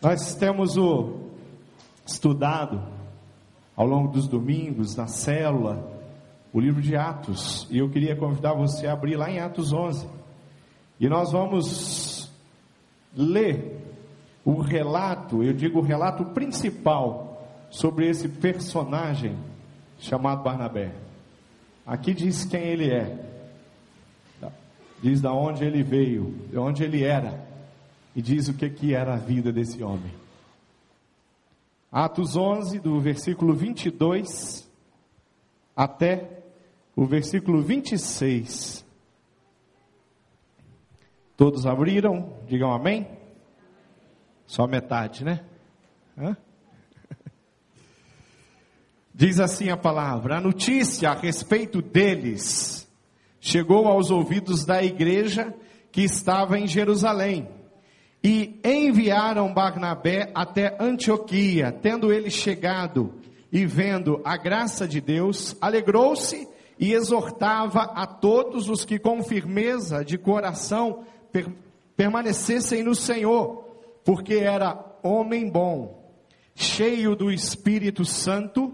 Nós temos o estudado ao longo dos domingos na célula o livro de Atos. E eu queria convidar você a abrir lá em Atos 11 e nós vamos ler o relato, eu digo o relato principal sobre esse personagem chamado Barnabé. Aqui diz quem ele é, diz da onde ele veio, de onde ele era e diz o que, que era a vida desse homem. Atos 11, do versículo 22 até o versículo 26. Todos abriram? Digam amém? Só metade, né? Hã? Diz assim a palavra: a notícia a respeito deles chegou aos ouvidos da igreja que estava em Jerusalém e enviaram Barnabé até Antioquia. Tendo ele chegado e vendo a graça de Deus, alegrou-se e exortava a todos os que com firmeza de coração per permanecessem no Senhor, porque era homem bom, cheio do Espírito Santo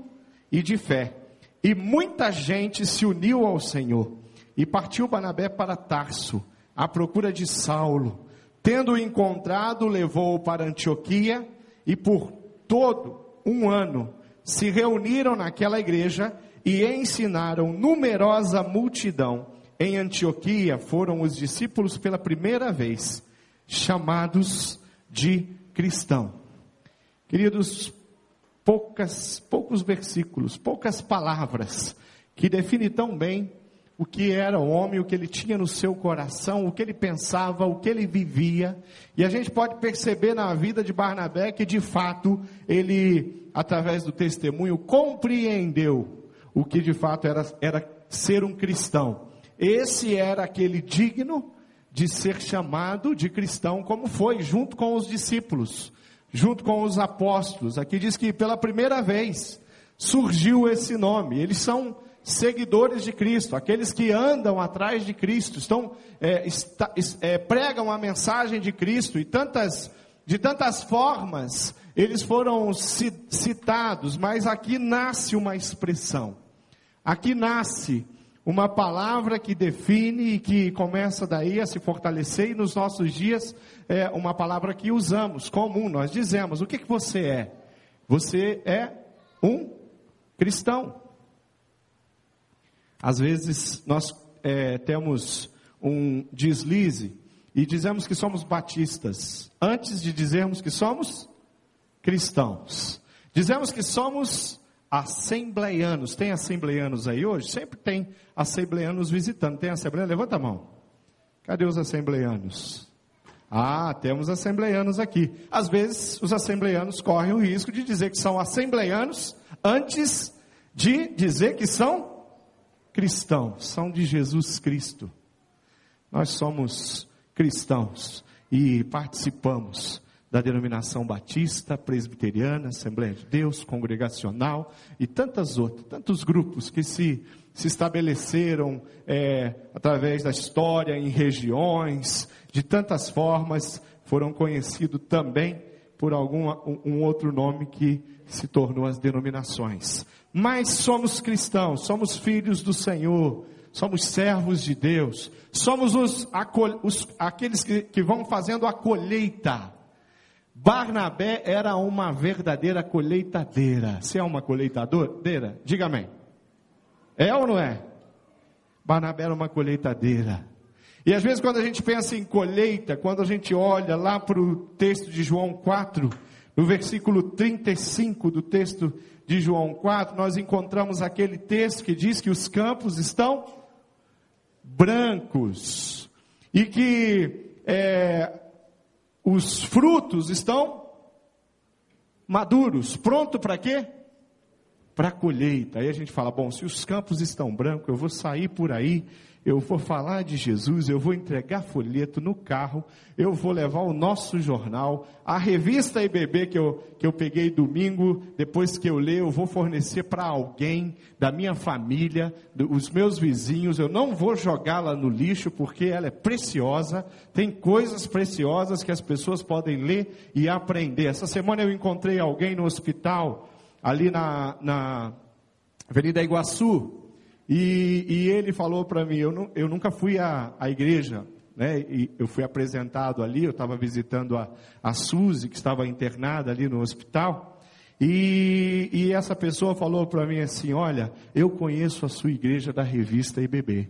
e de fé. E muita gente se uniu ao Senhor. E partiu Barnabé para Tarso, à procura de Saulo Tendo encontrado, levou-o para Antioquia e por todo um ano se reuniram naquela igreja e ensinaram numerosa multidão. Em Antioquia foram os discípulos pela primeira vez chamados de cristão. Queridos, poucas, poucos versículos, poucas palavras que definem tão bem o que era homem, o que ele tinha no seu coração, o que ele pensava, o que ele vivia. E a gente pode perceber na vida de Barnabé que de fato ele, através do testemunho, compreendeu o que de fato era, era ser um cristão. Esse era aquele digno de ser chamado de cristão, como foi, junto com os discípulos, junto com os apóstolos. Aqui diz que pela primeira vez surgiu esse nome. Eles são seguidores de Cristo, aqueles que andam atrás de Cristo, estão é, está, é, pregam a mensagem de Cristo e tantas de tantas formas eles foram citados, mas aqui nasce uma expressão, aqui nasce uma palavra que define e que começa daí a se fortalecer e nos nossos dias é uma palavra que usamos comum, nós dizemos o que que você é? Você é um cristão. Às vezes nós é, temos um deslize e dizemos que somos batistas, antes de dizermos que somos cristãos. Dizemos que somos assembleianos. Tem assembleianos aí hoje? Sempre tem assembleianos visitando. Tem assembleiano? Levanta a mão. Cadê os assembleianos? Ah, temos assembleianos aqui. Às vezes, os assembleianos correm o risco de dizer que são assembleianos antes de dizer que são cristãos, são de Jesus Cristo. Nós somos cristãos e participamos da denominação batista, presbiteriana, Assembleia de Deus, congregacional e tantas outras, tantos grupos que se, se estabeleceram é, através da história em regiões, de tantas formas, foram conhecidos também por algum um, outro nome que se tornou as denominações mas somos cristãos, somos filhos do Senhor, somos servos de Deus, somos os, os aqueles que, que vão fazendo a colheita. Barnabé era uma verdadeira colheitadeira. Você é uma colheitadeira? Diga amém. É ou não é? Barnabé era uma colheitadeira. E às vezes quando a gente pensa em colheita, quando a gente olha lá para o texto de João 4, no versículo 35 do texto de João 4, nós encontramos aquele texto que diz que os campos estão brancos e que é, os frutos estão maduros. Pronto para quê? para colheita. Aí a gente fala: bom, se os campos estão brancos, eu vou sair por aí eu vou falar de Jesus, eu vou entregar folheto no carro, eu vou levar o nosso jornal, a revista IBB que eu, que eu peguei domingo, depois que eu ler, eu vou fornecer para alguém da minha família, os meus vizinhos, eu não vou jogá-la no lixo porque ela é preciosa, tem coisas preciosas que as pessoas podem ler e aprender. Essa semana eu encontrei alguém no hospital, ali na, na Avenida Iguaçu, e, e ele falou para mim, eu, não, eu, nunca fui à, à igreja, né? E eu fui apresentado ali, eu estava visitando a, a Suzy, que estava internada ali no hospital, e, e essa pessoa falou para mim assim, olha, eu conheço a sua igreja da revista IBB.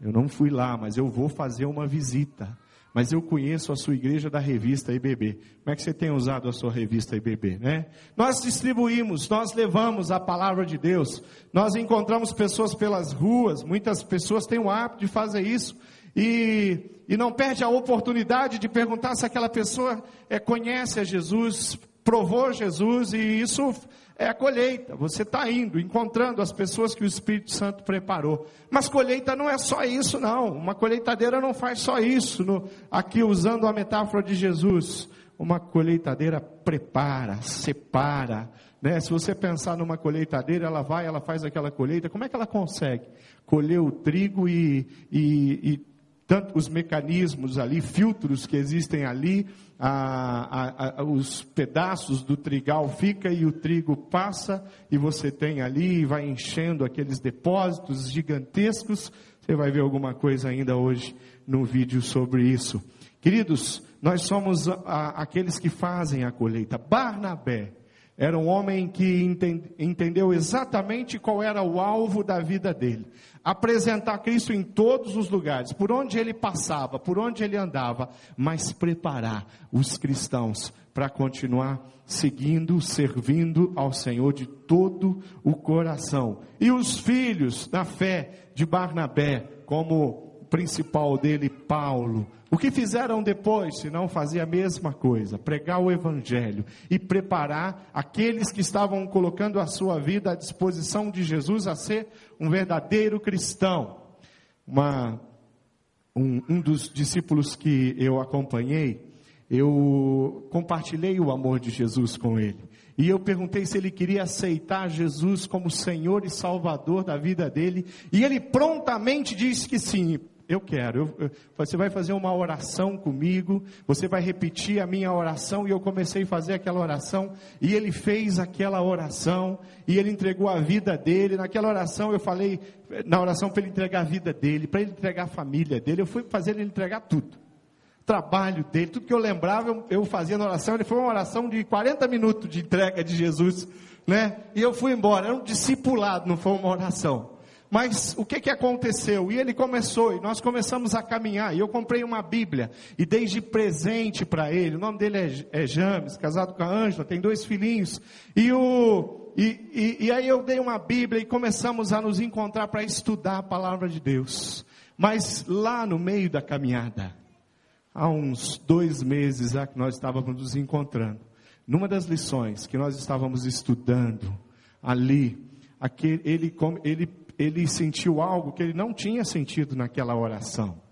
Eu não fui lá, mas eu vou fazer uma visita mas eu conheço a sua igreja da revista IBB. Como é que você tem usado a sua revista IBB, né? Nós distribuímos, nós levamos a palavra de Deus. Nós encontramos pessoas pelas ruas, muitas pessoas têm o hábito de fazer isso. E, e não perde a oportunidade de perguntar se aquela pessoa é, conhece a Jesus, provou Jesus, e isso é a colheita. Você está indo, encontrando as pessoas que o Espírito Santo preparou. Mas colheita não é só isso, não. Uma colheitadeira não faz só isso. No, aqui usando a metáfora de Jesus, uma colheitadeira prepara, separa. Né? Se você pensar numa colheitadeira, ela vai, ela faz aquela colheita. Como é que ela consegue colher o trigo e, e, e tanto os mecanismos ali, filtros que existem ali, a, a, a, os pedaços do trigal fica e o trigo passa e você tem ali e vai enchendo aqueles depósitos gigantescos. Você vai ver alguma coisa ainda hoje no vídeo sobre isso. Queridos, nós somos aqueles que fazem a colheita. Barnabé era um homem que entendeu exatamente qual era o alvo da vida dele. Apresentar Cristo em todos os lugares, por onde ele passava, por onde ele andava, mas preparar os cristãos para continuar seguindo, servindo ao Senhor de todo o coração. E os filhos da fé de Barnabé, como principal dele, Paulo. O que fizeram depois, se não fazer a mesma coisa, pregar o evangelho e preparar aqueles que estavam colocando a sua vida à disposição de Jesus a ser um verdadeiro cristão. Uma, um, um dos discípulos que eu acompanhei, eu compartilhei o amor de Jesus com ele. E eu perguntei se ele queria aceitar Jesus como Senhor e Salvador da vida dele. E ele prontamente disse que sim. Eu quero. Eu, você vai fazer uma oração comigo, você vai repetir a minha oração, e eu comecei a fazer aquela oração, e ele fez aquela oração, e ele entregou a vida dele. Naquela oração eu falei, na oração para ele entregar a vida dele, para ele entregar a família dele, eu fui fazer ele entregar tudo. Trabalho dele, tudo que eu lembrava, eu, eu fazia na oração. Ele foi uma oração de 40 minutos de entrega de Jesus, né? E eu fui embora. Era um discipulado, não foi uma oração. Mas o que, que aconteceu? E ele começou, e nós começamos a caminhar. E eu comprei uma Bíblia e dei de presente para ele. O nome dele é, é James, casado com a Ângela, tem dois filhinhos. E, o, e, e, e aí eu dei uma Bíblia e começamos a nos encontrar para estudar a palavra de Deus. Mas lá no meio da caminhada, há uns dois meses já que nós estávamos nos encontrando, numa das lições que nós estávamos estudando ali, aquele, ele, ele ele sentiu algo que ele não tinha sentido naquela oração.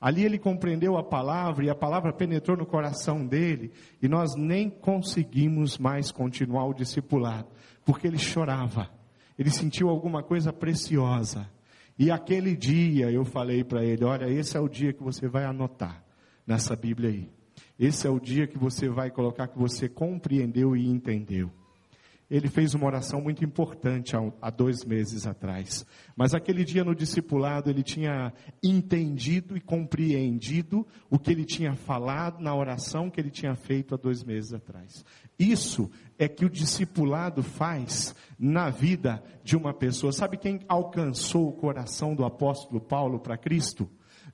Ali ele compreendeu a palavra e a palavra penetrou no coração dele e nós nem conseguimos mais continuar o discipulado, porque ele chorava. Ele sentiu alguma coisa preciosa. E aquele dia eu falei para ele: Olha, esse é o dia que você vai anotar nessa Bíblia aí. Esse é o dia que você vai colocar que você compreendeu e entendeu ele fez uma oração muito importante há, dois meses atrás. Mas aquele dia no discipulado ele tinha entendido e compreendido o que ele tinha falado na oração que ele tinha feito há dois meses atrás. Isso é que o discipulado faz na vida de uma pessoa. Sabe quem alcançou o coração do apóstolo Paulo para Cristo?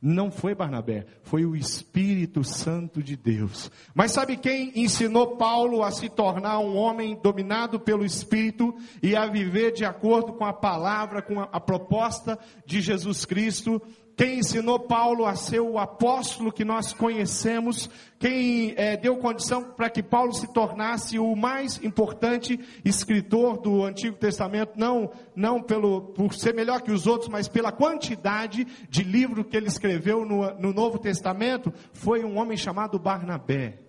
Não foi Barnabé, foi o Espírito Santo de Deus. Mas sabe quem ensinou Paulo a se tornar um homem dominado pelo Espírito e a viver de acordo com a palavra, com a, proposta de Jesus Cristo? Quem ensinou Paulo a ser o apóstolo que nós conhecemos, quem é, deu condição para que Paulo se tornasse o mais importante escritor do Antigo Testamento, não, não pelo, por ser melhor que os outros, mas pela quantidade de livros que ele escreveu no, no Novo Testamento, foi um homem chamado Barnabé.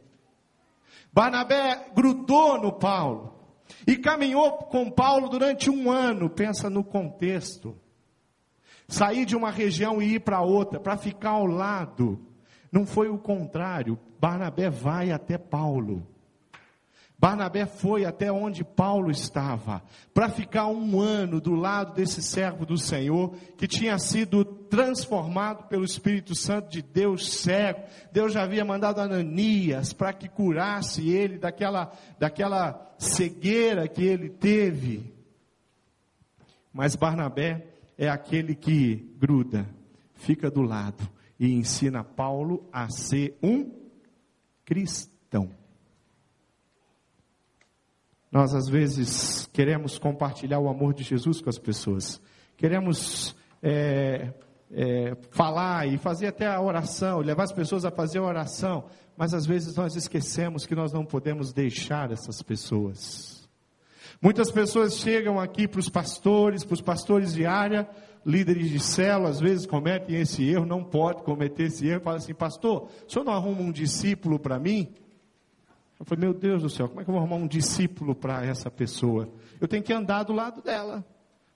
Barnabé grudou no Paulo e caminhou com Paulo durante um ano, pensa no contexto sair de uma região e ir para outra, para ficar ao lado. Não foi o contrário. Barnabé vai até Paulo. Barnabé foi até onde Paulo estava, para ficar um ano do lado desse servo do Senhor, que tinha sido transformado pelo Espírito Santo de Deus cego. Deus já havia mandado Ananias para que curasse ele daquela, daquela cegueira que ele teve. Mas Barnabé é aquele que gruda, fica do lado e ensina Paulo a ser um cristão. Nós às vezes queremos compartilhar o amor de Jesus com as pessoas, queremos é, é, falar e fazer até a oração, levar as pessoas a fazer a oração, mas às vezes nós esquecemos que nós não podemos deixar essas pessoas. Muitas pessoas chegam aqui para os pastores, para os pastores de área, líderes de célula, às vezes cometem esse erro, não pode cometer esse erro, fala assim, pastor, o senhor não arruma um discípulo para mim? Eu falei, meu Deus do céu, como é que eu vou arrumar um discípulo para essa pessoa? Eu tenho que andar do lado dela,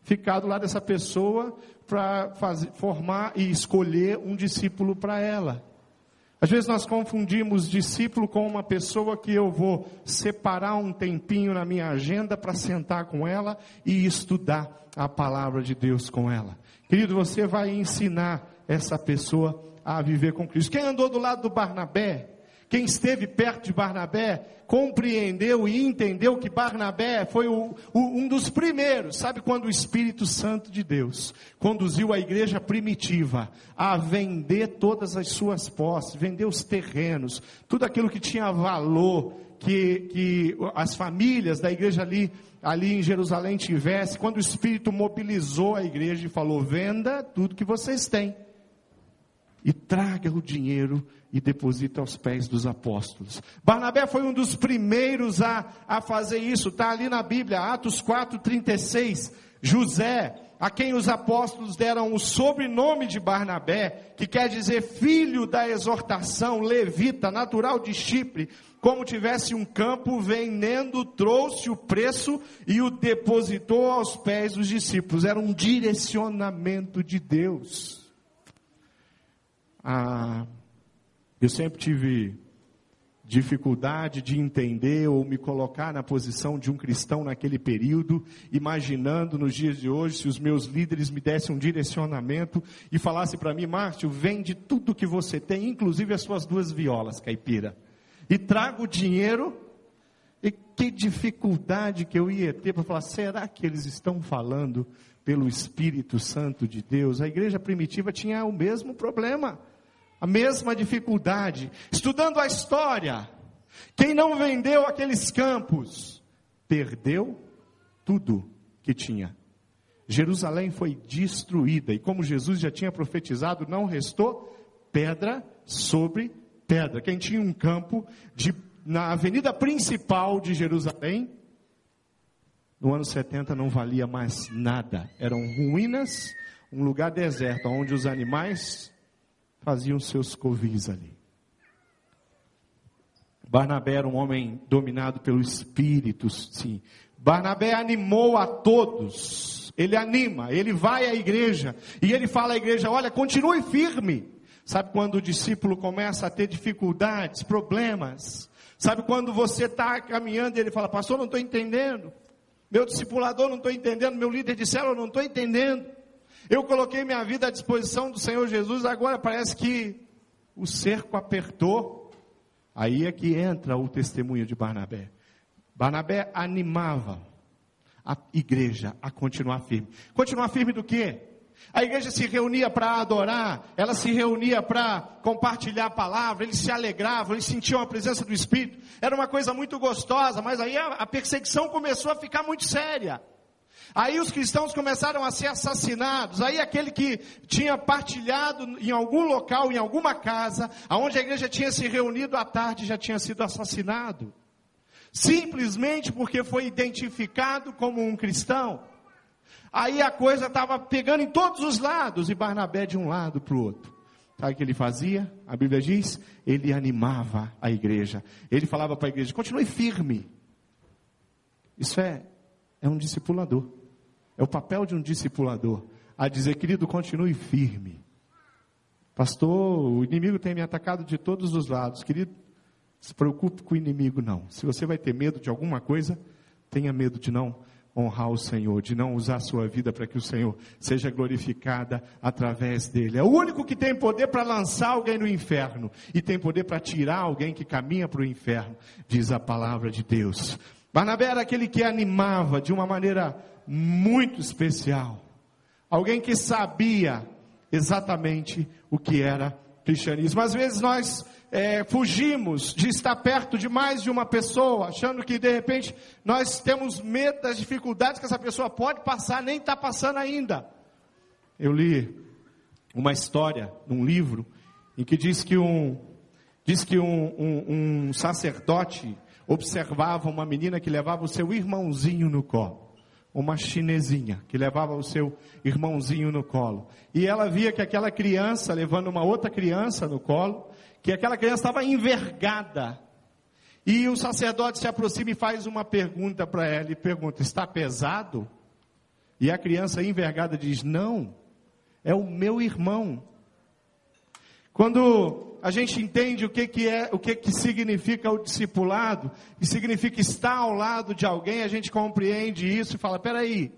ficar do lado dessa pessoa para formar e escolher um discípulo para ela. Às vezes nós confundimos discípulo com uma pessoa que eu vou separar um tempinho na minha agenda para sentar com ela e estudar a palavra de Deus com ela. Querido, você vai ensinar essa pessoa a viver com Cristo. Quem andou do lado do Barnabé, quem esteve perto de Barnabé, compreendeu e entendeu que Barnabé foi o, o, um dos primeiros, sabe quando o Espírito Santo de Deus conduziu a igreja primitiva a vender todas as suas posses, vender os terrenos, tudo aquilo que tinha valor, que, que as famílias da igreja ali, ali em Jerusalém tivessem, quando o Espírito mobilizou a igreja e falou: venda tudo que vocês têm e traga o dinheiro e deposita aos pés dos apóstolos. Barnabé foi um dos primeiros a, a fazer isso, está ali na Bíblia, Atos 4,36. José, a quem os apóstolos deram o sobrenome de Barnabé, que quer dizer filho da exortação, levita, natural de Chipre, como tivesse um campo vendendo, trouxe o preço e o depositou aos pés dos discípulos. Era um direcionamento de Deus. Ah, eu sempre tive dificuldade de entender ou me colocar na posição de um cristão naquele período, imaginando nos dias de hoje se os meus líderes me dessem um direcionamento e falassem para mim, Márcio, vende tudo que você tem, inclusive as suas duas violas, caipira, e traga o dinheiro. E que dificuldade que eu ia ter para falar, será que eles estão falando pelo Espírito Santo de Deus? A igreja primitiva tinha o mesmo problema a mesma dificuldade. Estudando a história, quem não vendeu aqueles campos, perdeu tudo que tinha. Jerusalém foi destruída, e como Jesus já tinha profetizado, não restou pedra sobre pedra. Quem tinha um campo de, na avenida principal de Jerusalém, no ano 70 não valia mais nada. Eram ruínas, um lugar deserto, onde os animais faziam seus covis ali. Barnabé era um homem dominado pelo Espírito, sim. Barnabé animou a todos. Ele anima, ele vai à igreja e ele fala à igreja: olha, continue firme. Sabe quando o discípulo começa a ter dificuldades, problemas? Sabe quando você está caminhando e ele fala: Pastor, não estou entendendo. Meu discipulador não estou entendendo. Meu líder de célula não estou entendendo. Eu coloquei minha vida à disposição do Senhor Jesus, agora parece que o cerco apertou. Aí é que entra o testemunho de Barnabé. Barnabé animava a igreja a continuar firme. Continuar firme do quê? A igreja se reunia para adorar, ela se reunia para compartilhar a palavra, eles se alegravam, eles sentiam a presença do Espírito. Era uma coisa muito gostosa, mas aí a, a perseguição começou a ficar muito séria. Aí os cristãos começaram a ser assassinados. Aí aquele que tinha partilhado em algum local, em alguma casa, aonde a igreja tinha se reunido à tarde, já tinha sido assassinado. Simplesmente porque foi identificado como um cristão. Aí a coisa estava pegando em todos os lados e Barnabé de um lado para o outro. Sabe o que ele fazia? A Bíblia diz: ele animava a igreja. Ele falava para a igreja: continue firme. Isso é, é um discipulador. É o papel de um discipulador. A dizer, querido, continue firme. Pastor, o inimigo tem me atacado de todos os lados. Querido, se preocupe com o inimigo, não. Se você vai ter medo de alguma coisa, tenha medo de não honrar o Senhor, de não usar a sua vida para que o Senhor seja glorificada através dele. É o único que tem poder para lançar alguém no inferno e tem poder para tirar alguém que caminha para o inferno, diz a palavra de Deus. Barnabé era aquele que animava de uma maneira muito especial. Alguém que sabia exatamente o que era cristianismo. Às vezes nós é, fugimos de estar perto de mais de uma pessoa, achando que de repente nós temos medo das dificuldades que essa pessoa pode passar, nem está passando ainda. Eu li uma história num livro em que diz que um, diz que um, um, um sacerdote observava uma menina que levava o seu irmãozinho no colo uma chinesinha que levava o seu irmãozinho no colo. E ela via que aquela criança levando uma outra criança no colo, que aquela criança estava envergada. E o sacerdote se aproxima e faz uma pergunta para ela e pergunta: "Está pesado?" E a criança envergada diz: "Não, é o meu irmão." Quando a gente entende o que, que é, o que, que significa o discipulado, e significa estar ao lado de alguém, a gente compreende isso e fala: peraí,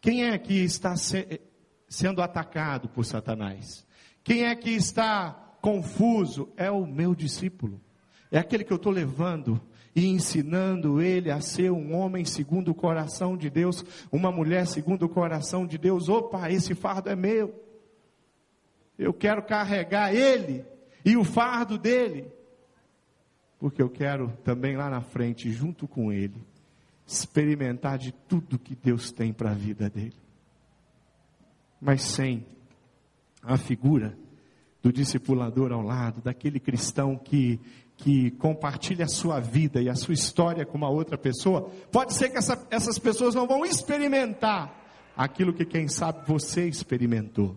quem é que está se, sendo atacado por Satanás? Quem é que está confuso, é o meu discípulo. É aquele que eu estou levando e ensinando ele a ser um homem segundo o coração de Deus, uma mulher segundo o coração de Deus. Opa, esse fardo é meu. Eu quero carregar ele e o fardo dele, porque eu quero também lá na frente, junto com ele, experimentar de tudo que Deus tem para a vida dele. Mas sem a figura do discipulador ao lado, daquele cristão que, que compartilha a sua vida e a sua história com uma outra pessoa, pode ser que essa, essas pessoas não vão experimentar aquilo que, quem sabe, você experimentou.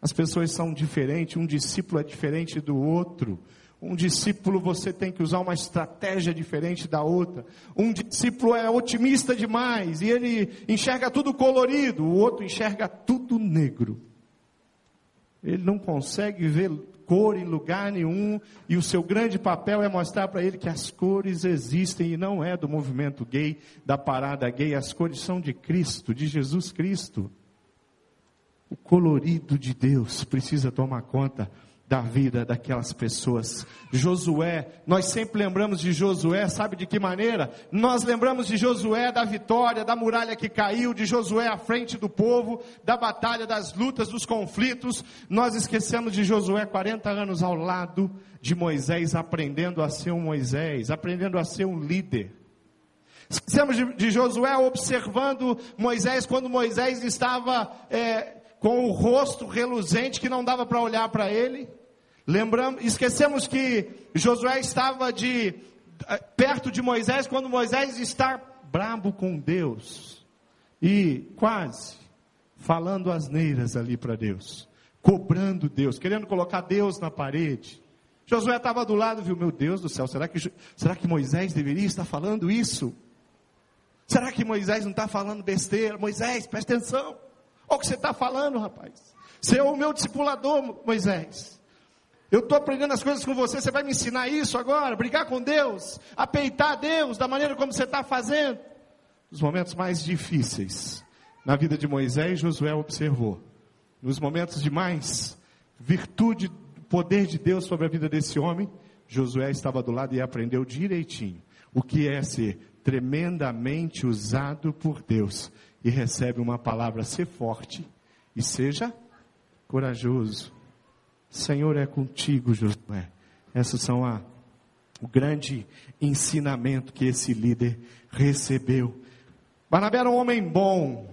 As pessoas são diferentes, um discípulo é diferente do outro. Um discípulo você tem que usar uma estratégia diferente da outra. Um discípulo é otimista demais e ele enxerga tudo colorido, o outro enxerga tudo negro. Ele não consegue ver cor em lugar nenhum, e o seu grande papel é mostrar para ele que as cores existem e não é do movimento gay, da parada gay, as cores são de Cristo, de Jesus Cristo. O colorido de Deus precisa tomar conta da vida daquelas pessoas. Josué, nós sempre lembramos de Josué, sabe de que maneira? Nós lembramos de Josué da vitória, da muralha que caiu, de Josué à frente do povo, da batalha, das lutas, dos conflitos. Nós esquecemos de Josué 40 anos ao lado de Moisés, aprendendo a ser um Moisés, aprendendo a ser um líder. Esquecemos de, de Josué observando Moisés quando Moisés estava é, com o rosto reluzente que não dava para olhar para ele. Lembramos, esquecemos que Josué estava de eh, perto de Moisés quando Moisés está brabo com Deus e quase falando asneiras ali para Deus, cobrando Deus, querendo colocar Deus na parede. Josué estava do lado, viu, meu Deus do céu, será que, será que Moisés deveria estar falando isso? Será que Moisés não está falando besteira? Moisés, presta atenção. Olha o que você está falando, rapaz. Você é o meu discipulador, Moisés. Eu estou aprendendo as coisas com você, você vai me ensinar isso agora? Brigar com Deus? Apeitar Deus da maneira como você está fazendo? Nos momentos mais difíceis na vida de Moisés, Josué observou. Nos momentos de mais virtude, poder de Deus sobre a vida desse homem, Josué estava do lado e aprendeu direitinho o que é ser tremendamente usado por Deus e recebe uma palavra: ser forte e seja corajoso. Senhor é contigo, Josué. Essas são a, o grande ensinamento que esse líder recebeu. Barnabé era um homem bom,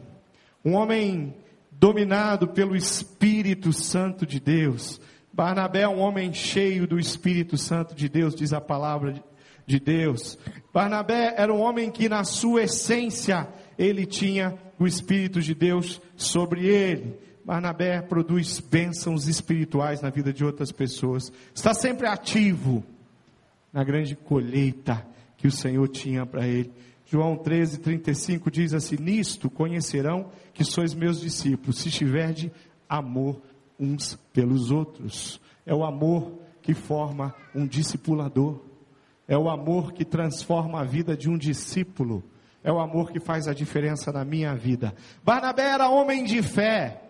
um homem dominado pelo Espírito Santo de Deus. Barnabé é um homem cheio do Espírito Santo de Deus, diz a palavra de Deus. Barnabé era um homem que, na sua essência, ele tinha o Espírito de Deus sobre ele. Barnabé produz bênçãos espirituais na vida de outras pessoas. Está sempre ativo na grande colheita que o Senhor tinha para ele. João 13, 35 diz assim: Nisto conhecerão que sois meus discípulos, se tiverdes amor uns pelos outros. É o amor que forma um discipulador. É o amor que transforma a vida de um discípulo. É o amor que faz a diferença na minha vida. Barnabé era homem de fé.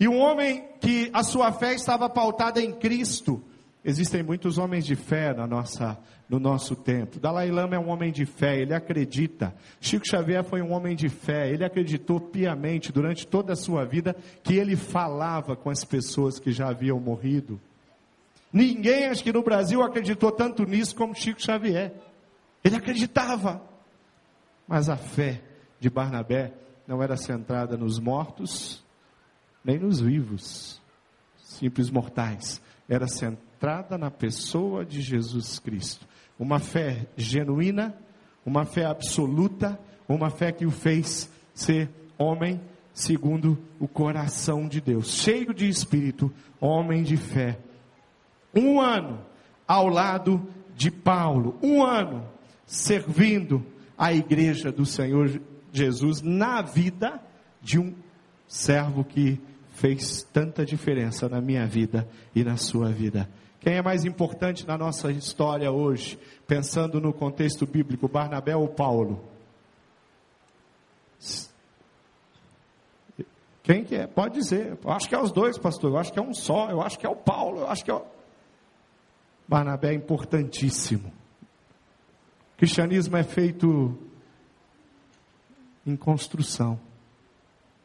E um homem que a sua fé estava pautada em Cristo. Existem muitos homens de fé na nossa, no nosso tempo. Dalai Lama é um homem de fé, ele acredita. Chico Xavier foi um homem de fé, ele acreditou piamente durante toda a sua vida que ele falava com as pessoas que já haviam morrido. Ninguém, acho que no Brasil, acreditou tanto nisso como Chico Xavier. Ele acreditava. Mas a fé de Barnabé não era centrada nos mortos, nem nos vivos, simples mortais. Era centrada na pessoa de Jesus Cristo. Uma fé genuína, uma fé absoluta, uma fé que o fez ser homem segundo o coração de Deus, cheio de espírito, homem de fé. Um ano ao lado de Paulo, um ano servindo a igreja do Senhor Jesus na vida de um servo que fez tanta diferença na minha vida e na sua vida. Quem é mais importante na nossa história hoje, pensando no contexto bíblico, Barnabé ou Paulo? Quem que é? Pode dizer. Eu acho que é os dois, pastor. Eu acho que é um só. Eu acho que é o Paulo. Eu acho que é o... Barnabé é importantíssimo. Cristianismo é feito em construção.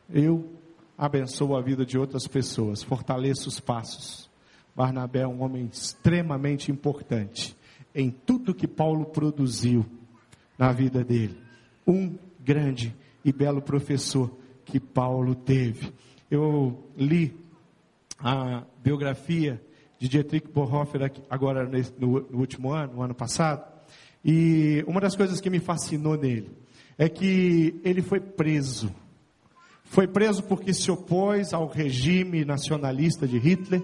Eu abençoo a vida de outras pessoas, fortaleço os passos. Barnabé é um homem extremamente importante em tudo que Paulo produziu na vida dele. Um grande e belo professor que Paulo teve. Eu li a biografia de Dietrich Bonhoeffer agora no último ano, no ano passado, e uma das coisas que me fascinou nele é que ele foi preso. Foi preso porque se opôs ao regime nacionalista de Hitler.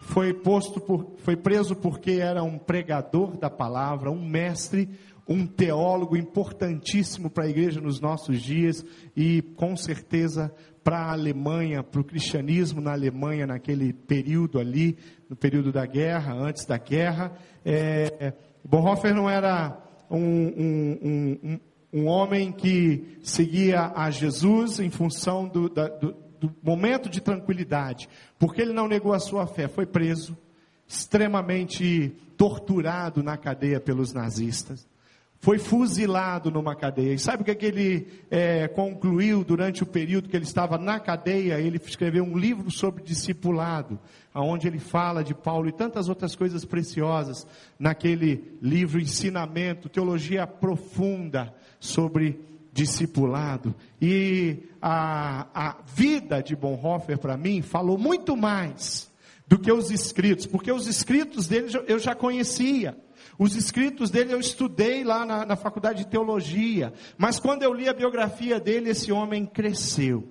Foi, posto por, foi preso porque era um pregador da palavra, um mestre, um teólogo importantíssimo para a igreja nos nossos dias e com certeza para a Alemanha, para o cristianismo na Alemanha naquele período ali, no período da guerra, antes da guerra. É, Bonhoeffer não era um, um, um, um, homem que seguia a Jesus em função do, da, do, do momento de tranquilidade, porque ele não negou a sua fé, foi preso, extremamente torturado na cadeia pelos nazistas foi fuzilado numa cadeia. E sabe o que, é que ele é, concluiu durante o período que ele estava na cadeia? Ele escreveu um livro sobre discipulado, onde ele fala de Paulo e tantas outras coisas preciosas naquele livro, ensinamento, teologia profunda sobre discipulado. E a, a vida de Bonhoeffer, para mim, falou muito mais do que os escritos, porque os escritos dele eu já conhecia. Os escritos dele eu estudei lá na, na faculdade de teologia, mas quando eu li a biografia dele, esse homem cresceu.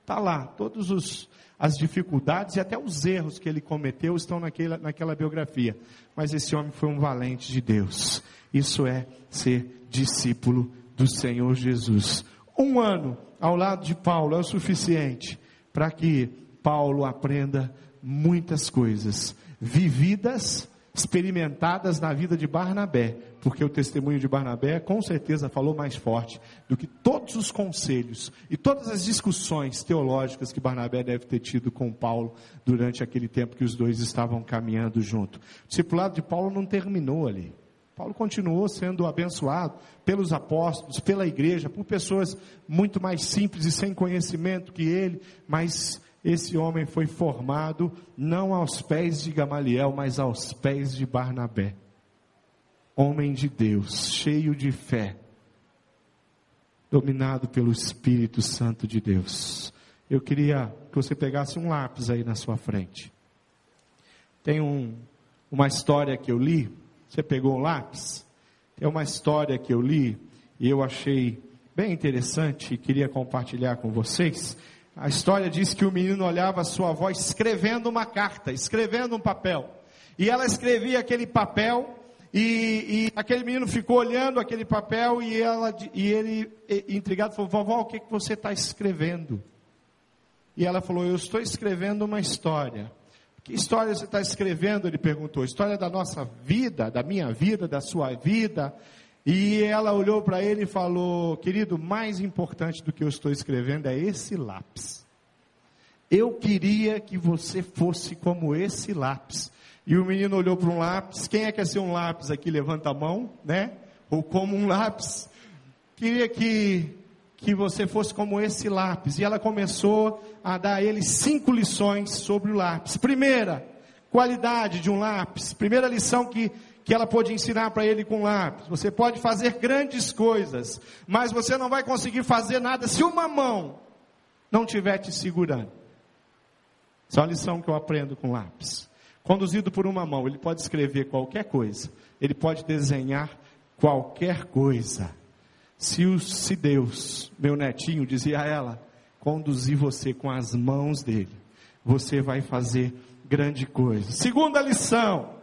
Está lá, todos os, as dificuldades e até os erros que ele cometeu estão naquela, naquela biografia. Mas esse homem foi um valente de Deus. Isso é ser discípulo do Senhor Jesus. Um ano ao lado de Paulo é o suficiente para que Paulo aprenda muitas coisas vividas experimentadas na vida de Barnabé, porque o testemunho de Barnabé com certeza falou mais forte do que todos os conselhos e todas as discussões teológicas que Barnabé deve ter tido com Paulo durante aquele tempo que os dois estavam caminhando junto. O discipulado de Paulo não terminou ali. Paulo continuou sendo abençoado pelos apóstolos, pela igreja, por pessoas muito mais simples e sem conhecimento que ele, mas esse homem foi formado não aos pés de Gamaliel, mas aos pés de Barnabé. Homem de Deus, cheio de fé. dominado pelo Espírito Santo de Deus. Eu queria que você pegasse um lápis aí na sua frente. Tem um, uma história que eu li. Você pegou um lápis? Tem uma história que eu li e eu achei bem interessante e queria compartilhar com vocês. A história diz que o menino olhava sua avó escrevendo uma carta, escrevendo um papel. E ela escrevia aquele papel e, e, aquele menino ficou olhando aquele papel e, ela, e ele, intrigado, falou: Vovó, o que, que você está escrevendo? E ela falou: Eu estou escrevendo uma história. Que história você está escrevendo? Ele perguntou. História da nossa vida, da minha vida, da sua vida. E ela olhou para ele e falou: Querido, mais importante do que eu estou escrevendo é esse lápis. Eu queria que você fosse como esse lápis. E o menino olhou para um lápis. Quem é que quer ser um lápis aqui? Levanta a mão, né? Ou como um lápis. Queria que, que você fosse como esse lápis. E ela começou a dar a ele cinco lições sobre o lápis. Primeira, qualidade de um lápis. Primeira lição que, que ela pôde ensinar para ele com lápis. Você pode fazer grandes coisas, mas você não vai conseguir fazer nada se uma mão não estiver te segurando. Essa é uma lição que eu aprendo com lápis conduzido por uma mão, ele pode escrever qualquer coisa, ele pode desenhar qualquer coisa. Se, o, se Deus, meu netinho, dizia a ela, conduzir você com as mãos dele, você vai fazer grande coisa. Segunda lição,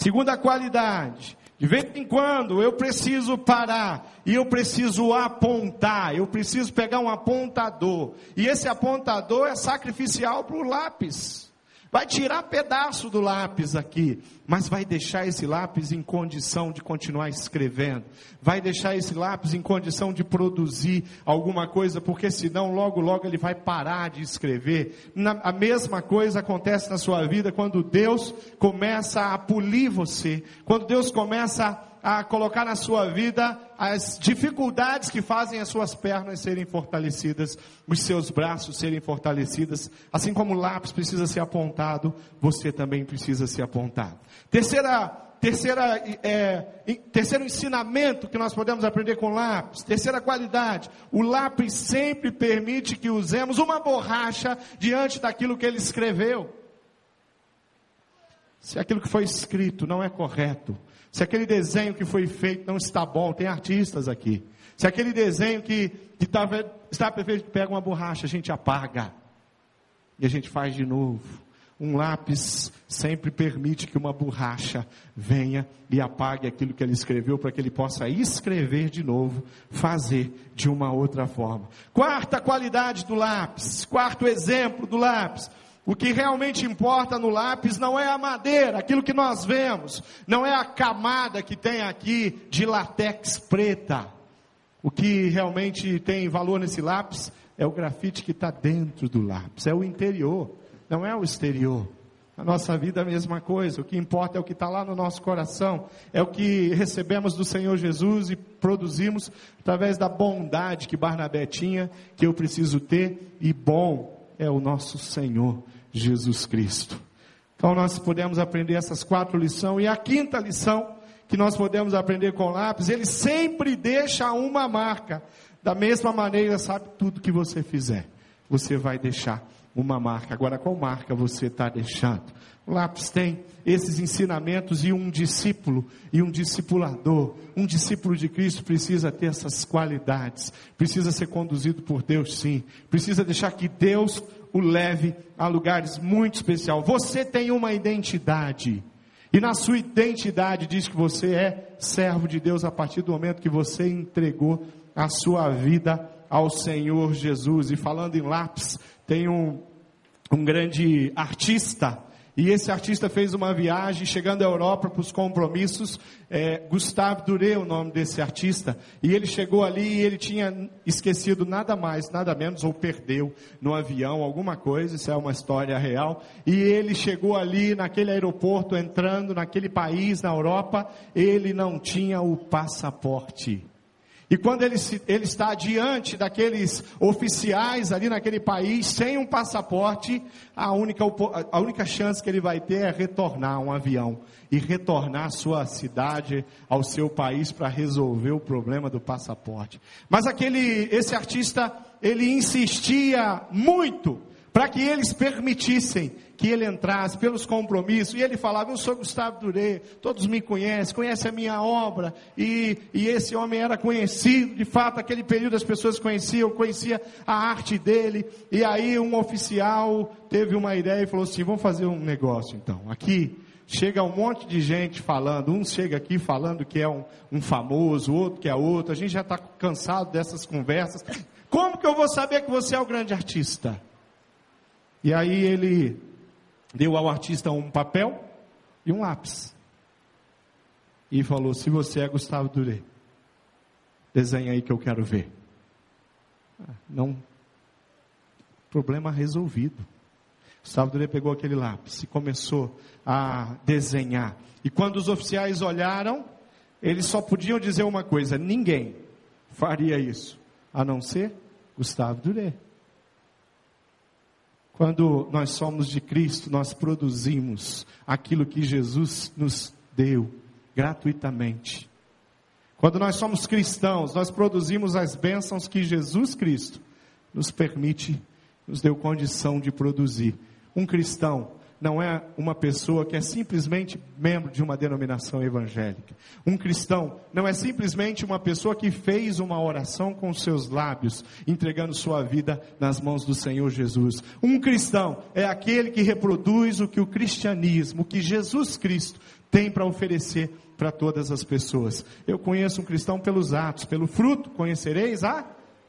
segunda qualidade, de vez em quando eu preciso parar e eu preciso apontar, eu preciso pegar um apontador, e esse apontador é sacrificial para o lápis. Vai tirar pedaço do lápis aqui, mas vai deixar esse lápis em condição de continuar escrevendo. Vai deixar esse lápis em condição de produzir alguma coisa, porque senão logo logo ele vai parar de escrever. Na, a mesma coisa acontece na sua vida quando Deus começa a polir você, quando Deus começa a a colocar na sua vida as dificuldades que fazem as suas pernas serem fortalecidas, os seus braços serem fortalecidos, assim como o lápis precisa ser apontado, você também precisa ser apontado. Terceira, terceira, é, terceiro ensinamento que nós podemos aprender com lápis, terceira qualidade, o lápis sempre permite que usemos uma borracha diante daquilo que ele escreveu. Se aquilo que foi escrito não é correto, se aquele desenho que foi feito não está bom, tem artistas aqui. Se aquele desenho que, que tá, está perfeito, pega uma borracha, a gente apaga. E a gente faz de novo. Um lápis sempre permite que uma borracha venha e apague aquilo que ele escreveu para que ele possa escrever de novo, fazer de uma outra forma. Quarta qualidade do lápis, quarto exemplo do lápis. O que realmente importa no lápis não é a madeira, aquilo que nós vemos, não é a camada que tem aqui de latex preta. O que realmente tem valor nesse lápis é o grafite que está dentro do lápis, é o interior, não é o exterior. A nossa vida é a mesma coisa, o que importa é o que está lá no nosso coração, é o que recebemos do Senhor Jesus e produzimos através da bondade que Barnabé tinha, que eu preciso ter, e bom é o nosso Senhor Jesus Cristo. Então nós podemos aprender essas quatro lições. E a quinta lição que nós podemos aprender com o lápis, ele sempre deixa uma marca. Da mesma maneira, sabe tudo que você fizer, você vai deixar uma marca. Agora, qual marca você está deixando? Lápis tem esses ensinamentos e um discípulo e um discipulador, um discípulo de Cristo precisa ter essas qualidades, precisa ser conduzido por Deus sim, precisa deixar que Deus o leve a lugares muito especiais. Você tem uma identidade. E na sua identidade diz que você é servo de Deus a partir do momento que você entregou a sua vida ao Senhor Jesus. E falando em lápis, tem um, um grande artista e esse artista fez uma viagem, chegando à Europa para os compromissos. É, Gustave Duré, o nome desse artista. E ele chegou ali e ele tinha esquecido nada mais, nada menos, ou perdeu no avião alguma coisa. Isso é uma história real. E ele chegou ali naquele aeroporto, entrando naquele país, na Europa. Ele não tinha o passaporte. E quando ele, se, ele está diante daqueles oficiais ali naquele país, sem um passaporte, a única, a única chance que ele vai ter é retornar um avião e retornar à sua cidade, ao seu país, para resolver o problema do passaporte. Mas aquele, esse artista, ele insistia muito para que eles permitissem que ele entrasse pelos compromissos, e ele falava, eu sou Gustavo Durê, todos me conhecem, conhecem a minha obra, e, e esse homem era conhecido, de fato, aquele período as pessoas conheciam, conhecia a arte dele, e aí um oficial teve uma ideia e falou assim, vamos fazer um negócio então, aqui, chega um monte de gente falando, um chega aqui falando que é um, um famoso, outro que é outro, a gente já está cansado dessas conversas, como que eu vou saber que você é o grande artista? E aí ele deu ao artista um papel e um lápis. E falou: Se você é Gustavo Duré, desenha aí que eu quero ver. Ah, não. Problema resolvido. Gustavo Duré pegou aquele lápis e começou a desenhar. E quando os oficiais olharam, eles só podiam dizer uma coisa: ninguém faria isso, a não ser Gustavo Duré. Quando nós somos de Cristo, nós produzimos aquilo que Jesus nos deu gratuitamente. Quando nós somos cristãos, nós produzimos as bênçãos que Jesus Cristo nos permite, nos deu condição de produzir. Um cristão não é uma pessoa que é simplesmente membro de uma denominação evangélica. Um cristão não é simplesmente uma pessoa que fez uma oração com seus lábios, entregando sua vida nas mãos do Senhor Jesus. Um cristão é aquele que reproduz o que o cristianismo, o que Jesus Cristo tem para oferecer para todas as pessoas. Eu conheço um cristão pelos atos, pelo fruto conhecereis a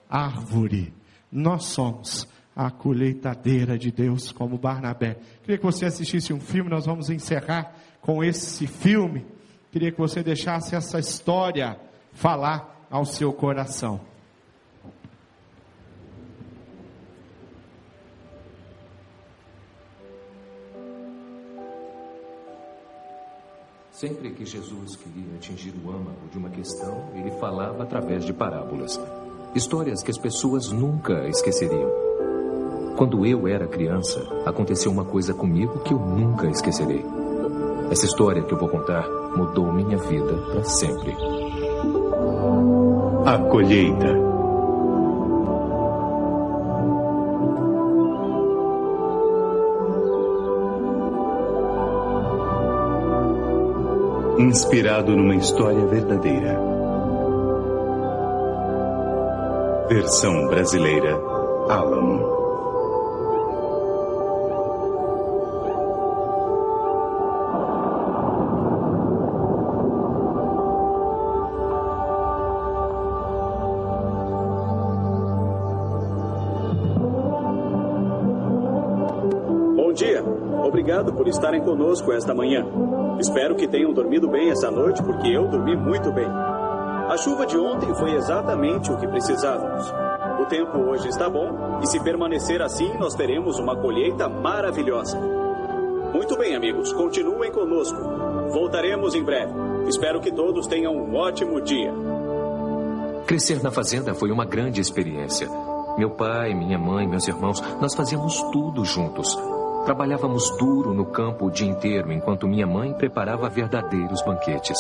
árvore. Nós somos a colheitadeira de Deus, como Barnabé. Queria que você assistisse um filme, nós vamos encerrar com esse filme. Queria que você deixasse essa história falar ao seu coração. Sempre que Jesus queria atingir o âmago de uma questão, ele falava através de parábolas. Histórias que as pessoas nunca esqueceriam. Quando eu era criança, aconteceu uma coisa comigo que eu nunca esquecerei. Essa história que eu vou contar mudou minha vida para sempre. A colheita. Inspirado numa história verdadeira. Versão brasileira Alan. Estarem conosco esta manhã. Espero que tenham dormido bem essa noite, porque eu dormi muito bem. A chuva de ontem foi exatamente o que precisávamos. O tempo hoje está bom e, se permanecer assim, nós teremos uma colheita maravilhosa. Muito bem, amigos, continuem conosco. Voltaremos em breve. Espero que todos tenham um ótimo dia. Crescer na fazenda foi uma grande experiência. Meu pai, minha mãe, meus irmãos, nós fazíamos tudo juntos. Trabalhávamos duro no campo o dia inteiro, enquanto minha mãe preparava verdadeiros banquetes.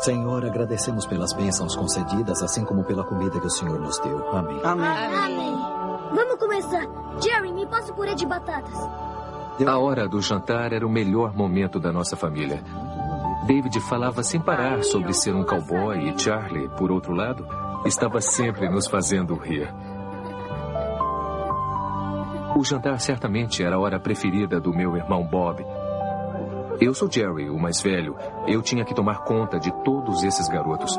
Senhor, agradecemos pelas bênçãos concedidas, assim como pela comida que o Senhor nos deu. Amém. Amém. Amém. Vamos começar. Jerry, me passa o purê de batatas. A hora do jantar era o melhor momento da nossa família. David falava sem parar sobre ser um cowboy e Charlie, por outro lado, estava sempre nos fazendo rir. O jantar certamente era a hora preferida do meu irmão Bob. Eu sou Jerry, o mais velho. Eu tinha que tomar conta de todos esses garotos.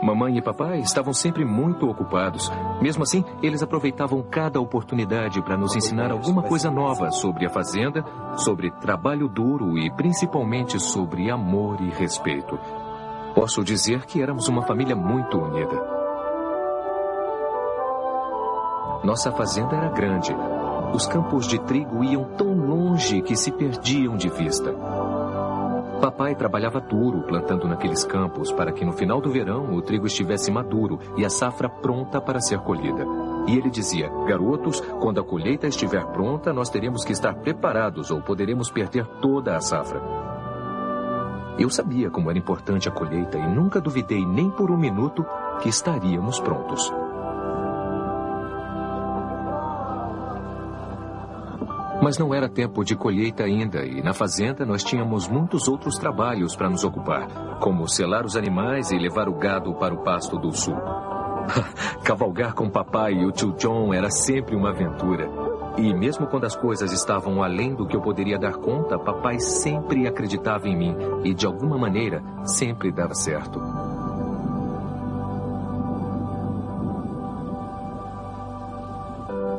Mamãe e papai estavam sempre muito ocupados. Mesmo assim, eles aproveitavam cada oportunidade para nos ensinar alguma coisa nova sobre a fazenda, sobre trabalho duro e principalmente sobre amor e respeito. Posso dizer que éramos uma família muito unida. Nossa fazenda era grande, os campos de trigo iam tão longe que se perdiam de vista. Papai trabalhava duro plantando naqueles campos para que no final do verão o trigo estivesse maduro e a safra pronta para ser colhida. E ele dizia: Garotos, quando a colheita estiver pronta, nós teremos que estar preparados ou poderemos perder toda a safra. Eu sabia como era importante a colheita e nunca duvidei nem por um minuto que estaríamos prontos. Mas não era tempo de colheita ainda e na fazenda nós tínhamos muitos outros trabalhos para nos ocupar, como selar os animais e levar o gado para o pasto do sul. Cavalgar com papai e o tio John era sempre uma aventura. E mesmo quando as coisas estavam além do que eu poderia dar conta, papai sempre acreditava em mim e de alguma maneira sempre dava certo.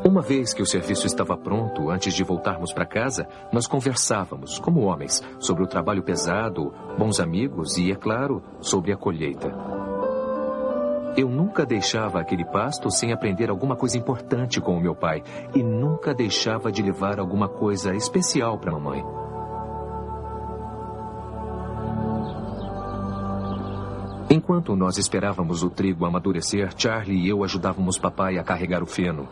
Uma vez que o serviço estava pronto, antes de voltarmos para casa, nós conversávamos, como homens, sobre o trabalho pesado, bons amigos e, é claro, sobre a colheita. Eu nunca deixava aquele pasto sem aprender alguma coisa importante com o meu pai e nunca deixava de levar alguma coisa especial para a mamãe. Enquanto nós esperávamos o trigo amadurecer, Charlie e eu ajudávamos papai a carregar o feno.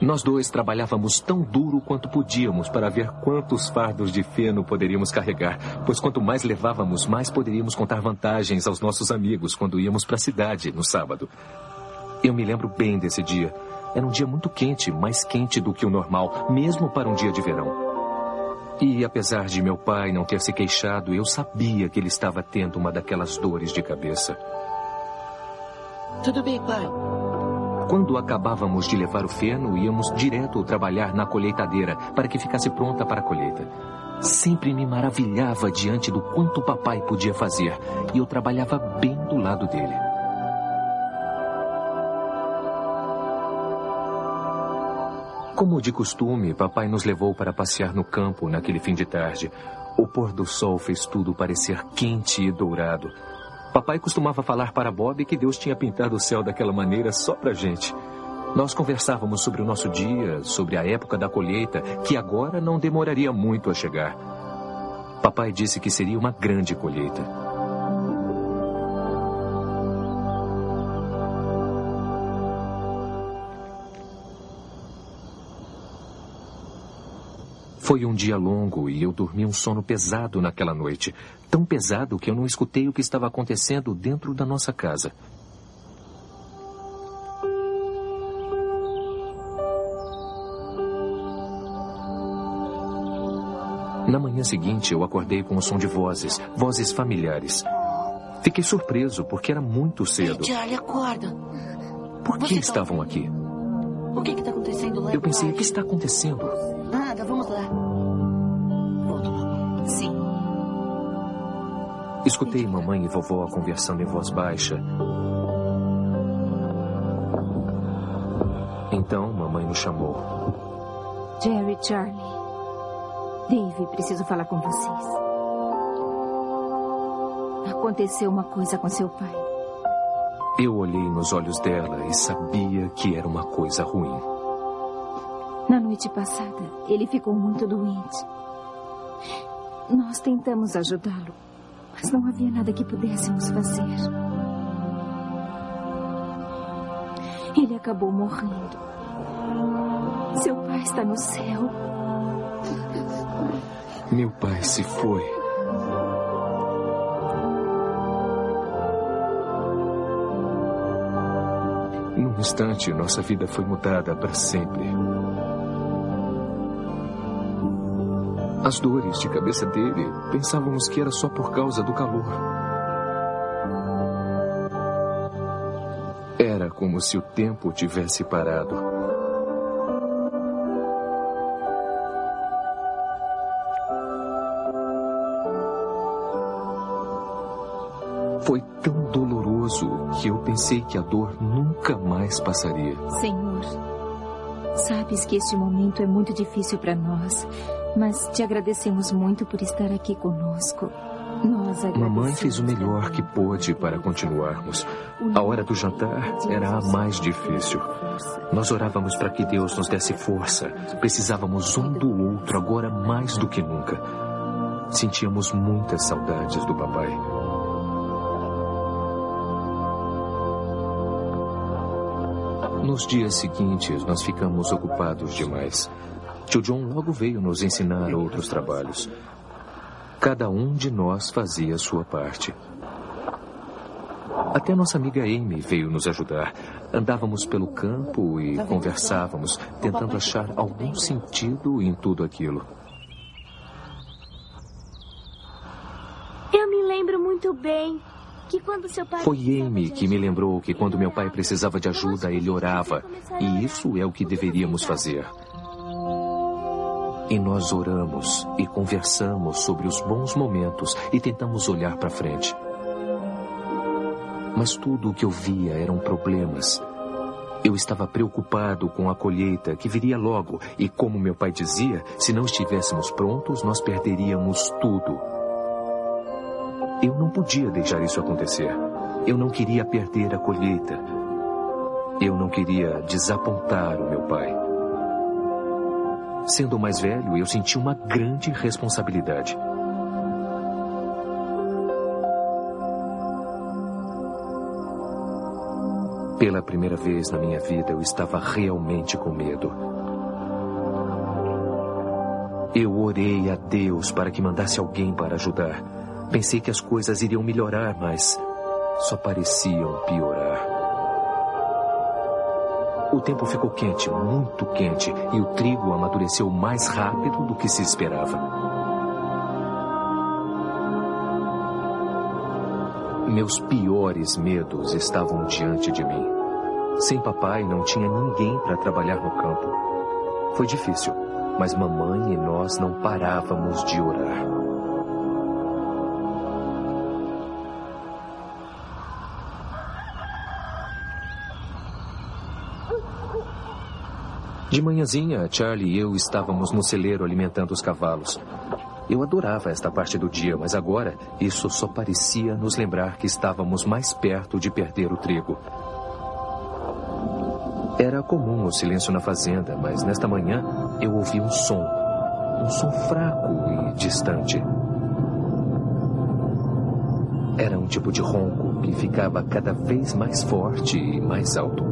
Nós dois trabalhávamos tão duro quanto podíamos para ver quantos fardos de feno poderíamos carregar, pois quanto mais levávamos, mais poderíamos contar vantagens aos nossos amigos quando íamos para a cidade no sábado. Eu me lembro bem desse dia. Era um dia muito quente, mais quente do que o normal, mesmo para um dia de verão. E apesar de meu pai não ter se queixado, eu sabia que ele estava tendo uma daquelas dores de cabeça. Tudo bem, pai. Quando acabávamos de levar o feno, íamos direto trabalhar na colheitadeira para que ficasse pronta para a colheita. Sempre me maravilhava diante do quanto papai podia fazer e eu trabalhava bem do lado dele. Como de costume, papai nos levou para passear no campo naquele fim de tarde. O pôr do sol fez tudo parecer quente e dourado. Papai costumava falar para Bob que Deus tinha pintado o céu daquela maneira só pra gente. Nós conversávamos sobre o nosso dia, sobre a época da colheita, que agora não demoraria muito a chegar. Papai disse que seria uma grande colheita. Foi um dia longo e eu dormi um sono pesado naquela noite. Tão pesado que eu não escutei o que estava acontecendo dentro da nossa casa. Na manhã seguinte, eu acordei com o som de vozes, vozes familiares. Fiquei surpreso porque era muito cedo. Charlie, acorda. Por que Você tá- estavam aqui? O que está acontecendo lá Eu pensei, o que está acontecendo? Nada, vamos lá. Escutei mamãe e vovó conversando em voz baixa. Então, mamãe nos chamou. Jerry, Charlie. Dave, preciso falar com vocês. Aconteceu uma coisa com seu pai. Eu olhei nos olhos dela e sabia que era uma coisa ruim. Na noite passada, ele ficou muito doente. Nós tentamos ajudá-lo, mas não havia nada que pudéssemos fazer. Ele acabou morrendo. Seu pai está no céu. Meu pai se foi. Num instante, nossa vida foi mudada para sempre. As dores de cabeça dele, pensávamos que era só por causa do calor. Era como se o tempo tivesse parado. Foi tão doloroso que eu pensei que a dor nunca mais passaria. Senhor, sabes que este momento é muito difícil para nós, mas te agradecemos muito por estar aqui conosco. Nós. Mamãe fez o melhor que pôde para continuarmos. A hora do jantar era a mais difícil. Nós orávamos para que Deus nos desse força. Precisávamos um do outro agora mais do que nunca. Sentíamos muitas saudades do papai. Nos dias seguintes, nós ficamos ocupados demais. Tio John logo veio nos ensinar outros trabalhos. Cada um de nós fazia sua parte. Até nossa amiga Amy veio nos ajudar. Andávamos pelo campo e conversávamos, tentando achar algum sentido em tudo aquilo. Eu me lembro muito bem que quando seu pai. Foi Amy que me lembrou que quando meu pai precisava de ajuda, ele orava. E isso é o que deveríamos fazer. E nós oramos e conversamos sobre os bons momentos e tentamos olhar para frente. Mas tudo o que eu via eram problemas. Eu estava preocupado com a colheita que viria logo, e como meu pai dizia, se não estivéssemos prontos, nós perderíamos tudo. Eu não podia deixar isso acontecer. Eu não queria perder a colheita. Eu não queria desapontar o meu pai. Sendo mais velho, eu senti uma grande responsabilidade. Pela primeira vez na minha vida, eu estava realmente com medo. Eu orei a Deus para que mandasse alguém para ajudar. Pensei que as coisas iriam melhorar, mas só pareciam piorar. O tempo ficou quente, muito quente, e o trigo amadureceu mais rápido do que se esperava. Meus piores medos estavam diante de mim. Sem papai, não tinha ninguém para trabalhar no campo. Foi difícil, mas mamãe e nós não parávamos de orar. De manhãzinha, Charlie e eu estávamos no celeiro alimentando os cavalos. Eu adorava esta parte do dia, mas agora isso só parecia nos lembrar que estávamos mais perto de perder o trigo. Era comum o silêncio na fazenda, mas nesta manhã eu ouvi um som. Um som fraco e distante. Era um tipo de ronco que ficava cada vez mais forte e mais alto.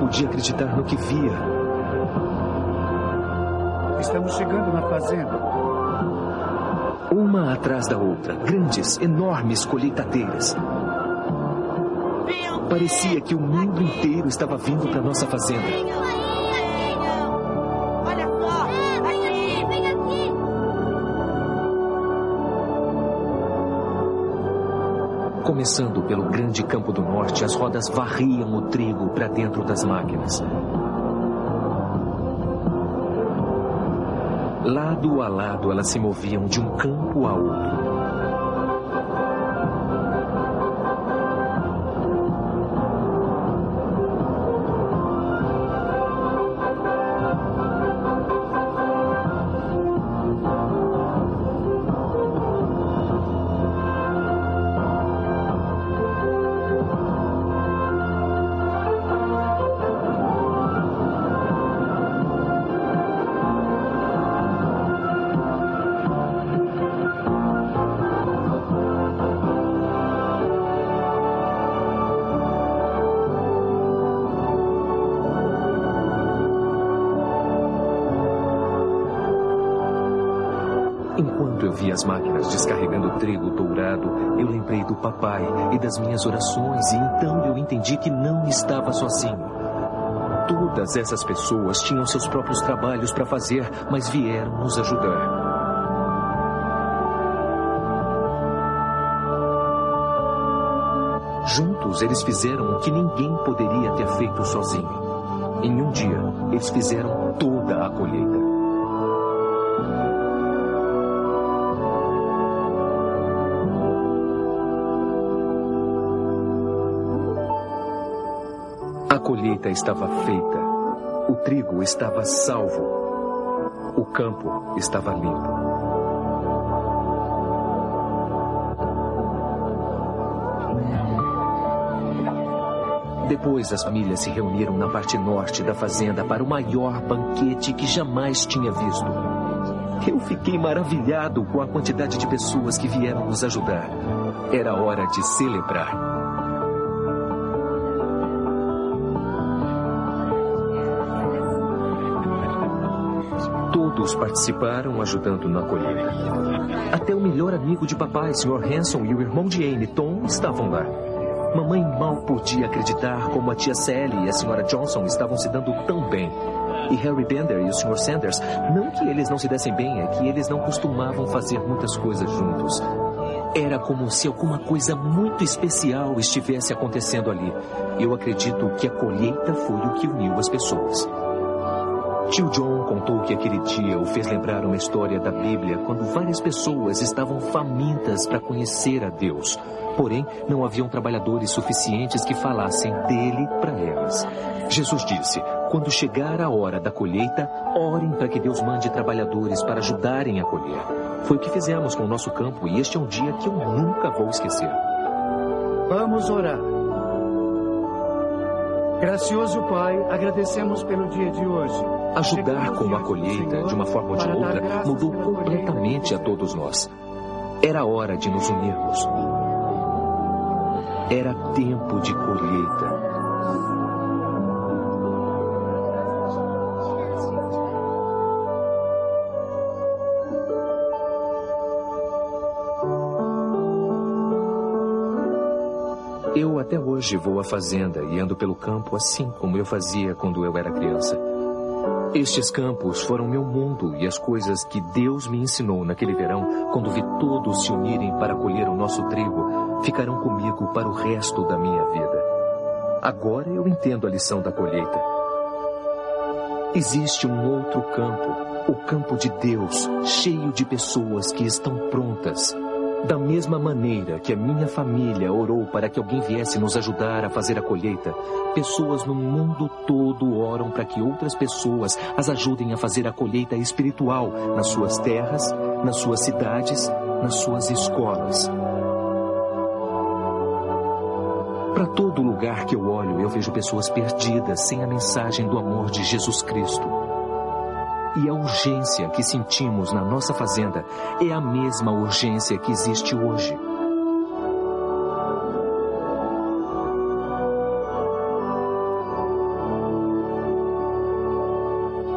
Podia acreditar no que via. Estamos chegando na fazenda. Uma atrás da outra, grandes, enormes colheitadeiras. Parecia que o mundo inteiro estava vindo para nossa fazenda. Começando pelo grande campo do norte, as rodas varriam o trigo para dentro das máquinas. Lado a lado, elas se moviam de um campo a outro. As máquinas descarregando trigo dourado, eu lembrei do papai e das minhas orações, e então eu entendi que não estava sozinho. Todas essas pessoas tinham seus próprios trabalhos para fazer, mas vieram nos ajudar. Juntos, eles fizeram o que ninguém poderia ter feito sozinho. Em um dia, eles fizeram toda a colheita. Colheita estava feita, o trigo estava salvo. O campo estava limpo. Depois, as famílias se reuniram na parte norte da fazenda para o maior banquete que jamais tinha visto. Eu fiquei maravilhado com a quantidade de pessoas que vieram nos ajudar. Era hora de celebrar. Todos participaram ajudando na colheita. Até o melhor amigo de papai, Sr. Hanson, e o irmão de Amy, Tom, estavam lá. Mamãe mal podia acreditar como a tia Sally e a senhora Johnson estavam se dando tão bem. E Harry Bender e o Sr. Sanders, não que eles não se dessem bem, é que eles não costumavam fazer muitas coisas juntos. Era como se alguma coisa muito especial estivesse acontecendo ali. Eu acredito que a colheita foi o que uniu as pessoas. Tio John contou que aquele dia o fez lembrar uma história da Bíblia quando várias pessoas estavam famintas para conhecer a Deus. Porém, não haviam trabalhadores suficientes que falassem dele para elas. Jesus disse: Quando chegar a hora da colheita, orem para que Deus mande trabalhadores para ajudarem a colher. Foi o que fizemos com o nosso campo e este é um dia que eu nunca vou esquecer. Vamos orar. Gracioso Pai, agradecemos pelo dia de hoje. Ajudar com a colheita, de uma forma ou de outra, mudou completamente a todos nós. Era hora de nos unirmos. Era tempo de colheita. Hoje vou à fazenda e ando pelo campo assim como eu fazia quando eu era criança. Estes campos foram meu mundo e as coisas que Deus me ensinou naquele verão, quando vi todos se unirem para colher o nosso trigo, ficarão comigo para o resto da minha vida. Agora eu entendo a lição da colheita. Existe um outro campo, o campo de Deus, cheio de pessoas que estão prontas da mesma maneira que a minha família orou para que alguém viesse nos ajudar a fazer a colheita, pessoas no mundo todo oram para que outras pessoas as ajudem a fazer a colheita espiritual nas suas terras, nas suas cidades, nas suas escolas. Para todo lugar que eu olho, eu vejo pessoas perdidas sem a mensagem do amor de Jesus Cristo. E a urgência que sentimos na nossa fazenda é a mesma urgência que existe hoje.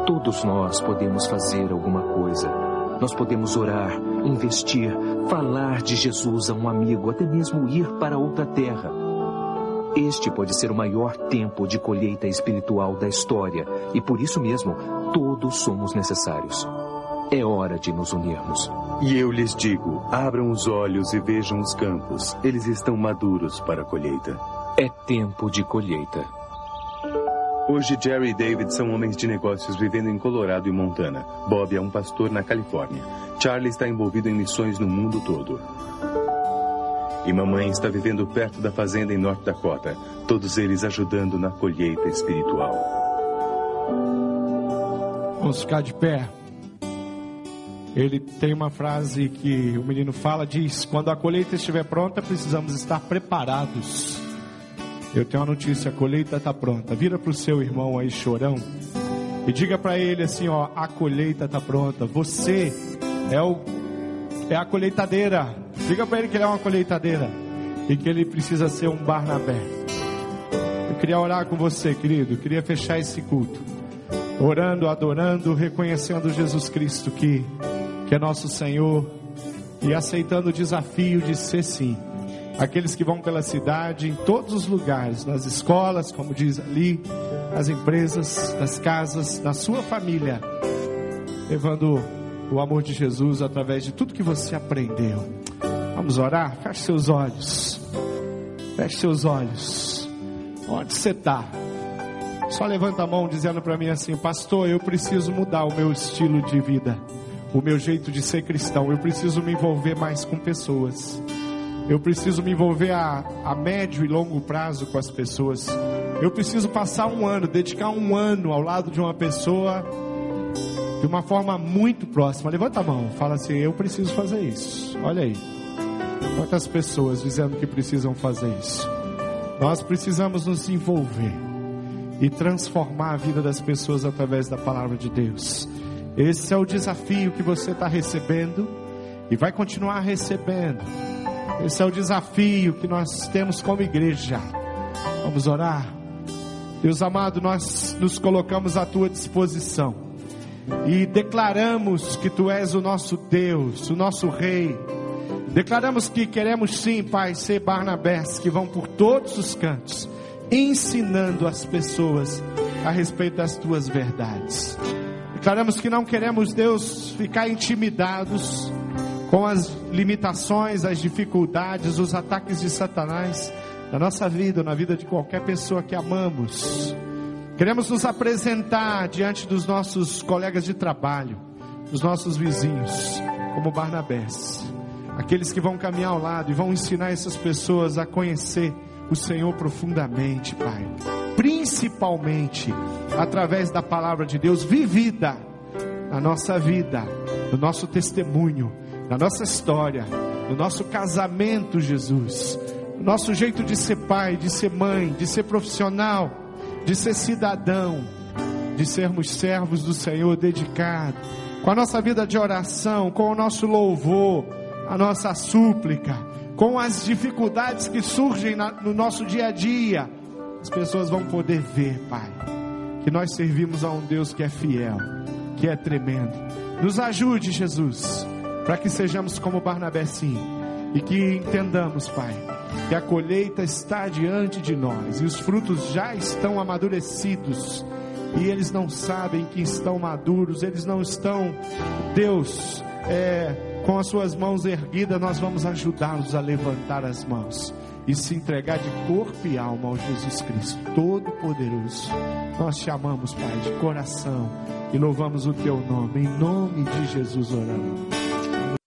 Todos nós podemos fazer alguma coisa. Nós podemos orar, investir, falar de Jesus a um amigo, até mesmo ir para outra terra. Este pode ser o maior tempo de colheita espiritual da história e por isso mesmo todos somos necessários. É hora de nos unirmos. E eu lhes digo: abram os olhos e vejam os campos. Eles estão maduros para a colheita. É tempo de colheita. Hoje, Jerry e David são homens de negócios vivendo em Colorado e Montana. Bob é um pastor na Califórnia. Charlie está envolvido em missões no mundo todo. E mamãe está vivendo perto da fazenda em North Dakota. Todos eles ajudando na colheita espiritual. Vamos ficar de pé. Ele tem uma frase que o menino fala, diz: quando a colheita estiver pronta, precisamos estar preparados. Eu tenho uma notícia, a colheita está pronta. Vira para o seu irmão aí chorão e diga para ele assim, ó, a colheita está pronta. Você é o é a colheitadeira. Diga para ele que ele é uma colheitadeira e que ele precisa ser um Barnabé. Eu queria orar com você, querido. Eu queria fechar esse culto orando, adorando, reconhecendo Jesus Cristo que, que é nosso Senhor e aceitando o desafio de ser sim. Aqueles que vão pela cidade, em todos os lugares, nas escolas, como diz ali, nas empresas, nas casas, na sua família, levando o amor de Jesus através de tudo que você aprendeu. Vamos orar? Feche seus olhos. Feche seus olhos. Onde você está? Só levanta a mão dizendo para mim assim: Pastor, eu preciso mudar o meu estilo de vida, o meu jeito de ser cristão. Eu preciso me envolver mais com pessoas. Eu preciso me envolver a, a médio e longo prazo com as pessoas. Eu preciso passar um ano, dedicar um ano ao lado de uma pessoa de uma forma muito próxima. Levanta a mão, fala assim: Eu preciso fazer isso. Olha aí. Quantas pessoas dizendo que precisam fazer isso? Nós precisamos nos envolver e transformar a vida das pessoas através da palavra de Deus. Esse é o desafio que você está recebendo e vai continuar recebendo. Esse é o desafio que nós temos como igreja. Vamos orar. Deus amado, nós nos colocamos à tua disposição e declaramos que tu és o nosso Deus, o nosso Rei. Declaramos que queremos sim, Pai, ser Barnabés que vão por todos os cantos, ensinando as pessoas a respeito das tuas verdades. Declaramos que não queremos, Deus, ficar intimidados com as limitações, as dificuldades, os ataques de Satanás na nossa vida, na vida de qualquer pessoa que amamos. Queremos nos apresentar diante dos nossos colegas de trabalho, dos nossos vizinhos, como Barnabés, aqueles que vão caminhar ao lado e vão ensinar essas pessoas a conhecer o Senhor profundamente, Pai. Principalmente através da palavra de Deus vivida na nossa vida, no nosso testemunho, na nossa história, no nosso casamento, Jesus, no nosso jeito de ser pai, de ser mãe, de ser profissional, de ser cidadão, de sermos servos do Senhor dedicados, com a nossa vida de oração, com o nosso louvor, a nossa súplica, com as dificuldades que surgem no nosso dia a dia, as pessoas vão poder ver, Pai, que nós servimos a um Deus que é fiel, que é tremendo. Nos ajude, Jesus, para que sejamos como Barnabé sim, e que entendamos, Pai, que a colheita está diante de nós e os frutos já estão amadurecidos e eles não sabem que estão maduros, eles não estão, Deus, é, com as suas mãos erguidas, nós vamos ajudá-los a levantar as mãos e se entregar de corpo e alma ao Jesus Cristo, Todo-Poderoso. Nós te amamos, Pai, de coração e louvamos o teu nome, em nome de Jesus oramos.